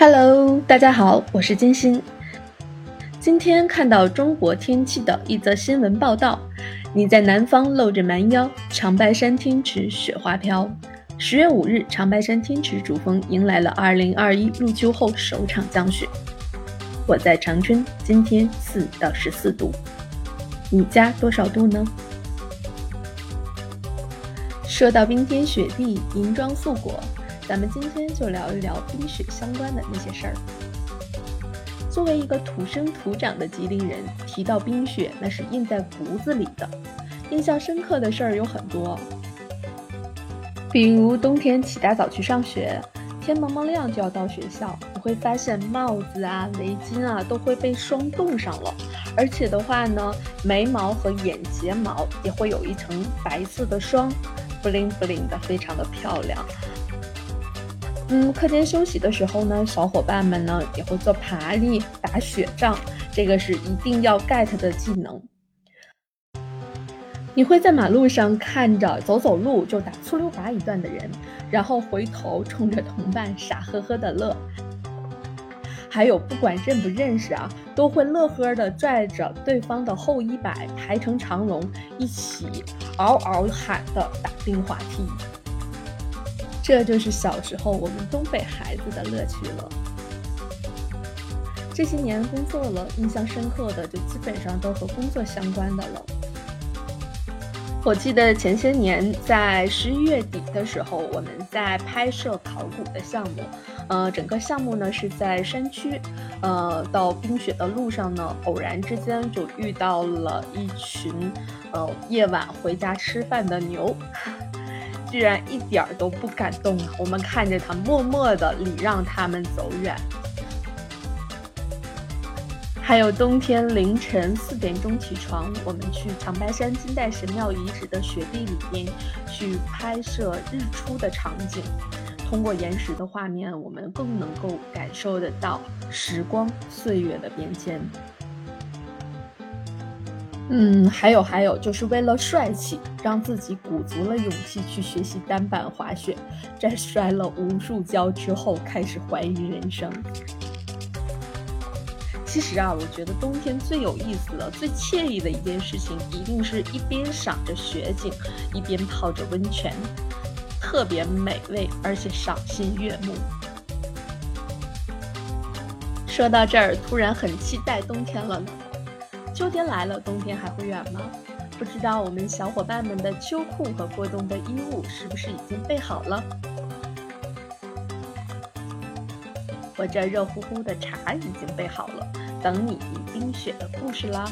Hello，大家好，我是金星。今天看到中国天气的一则新闻报道：你在南方露着蛮腰，长白山天池雪花飘。十月五日，长白山天池主峰迎来了二零二一入秋后首场降雪。我在长春，今天四到十四度，你家多少度呢？说到冰天雪地、银装素裹。咱们今天就聊一聊冰雪相关的那些事儿。作为一个土生土长的吉林人，提到冰雪，那是印在骨子里的。印象深刻的事儿有很多，比如冬天起大早去上学，天蒙蒙亮就要到学校，你会发现帽子啊、围巾啊都会被霜冻上了，而且的话呢，眉毛和眼睫毛也会有一层白色的霜，bling bling 的，非常的漂亮。嗯，课间休息的时候呢，小伙伴们呢也会做爬犁、打雪仗，这个是一定要 get 的技能。你会在马路上看着走走路就打粗溜滑一段的人，然后回头冲着同伴傻呵呵的乐。还有不管认不认识啊，都会乐呵的拽着对方的后衣摆排成长龙，一起嗷嗷喊的打冰滑梯。这就是小时候我们东北孩子的乐趣了。这些年工作了，印象深刻的就基本上都和工作相关的了。我记得前些年在十一月底的时候，我们在拍摄考古的项目，呃，整个项目呢是在山区，呃，到冰雪的路上呢，偶然之间就遇到了一群，呃，夜晚回家吃饭的牛。居然一点儿都不感动啊！我们看着他，默默的礼让他们走远。还有冬天凌晨四点钟起床，我们去长白山金代神庙遗址的雪地里边去拍摄日出的场景。通过延时的画面，我们更能够感受得到时光岁月的变迁。嗯，还有还有，就是为了帅气，让自己鼓足了勇气去学习单板滑雪，在摔了无数跤之后，开始怀疑人生。其实啊，我觉得冬天最有意思的、最惬意的一件事情，一定是一边赏着雪景，一边泡着温泉，特别美味，而且赏心悦目。说到这儿，突然很期待冬天了呢。秋天来了，冬天还会远吗？不知道我们小伙伴们的秋裤和过冬的衣物是不是已经备好了？我这热乎乎的茶已经备好了，等你冰雪的故事啦！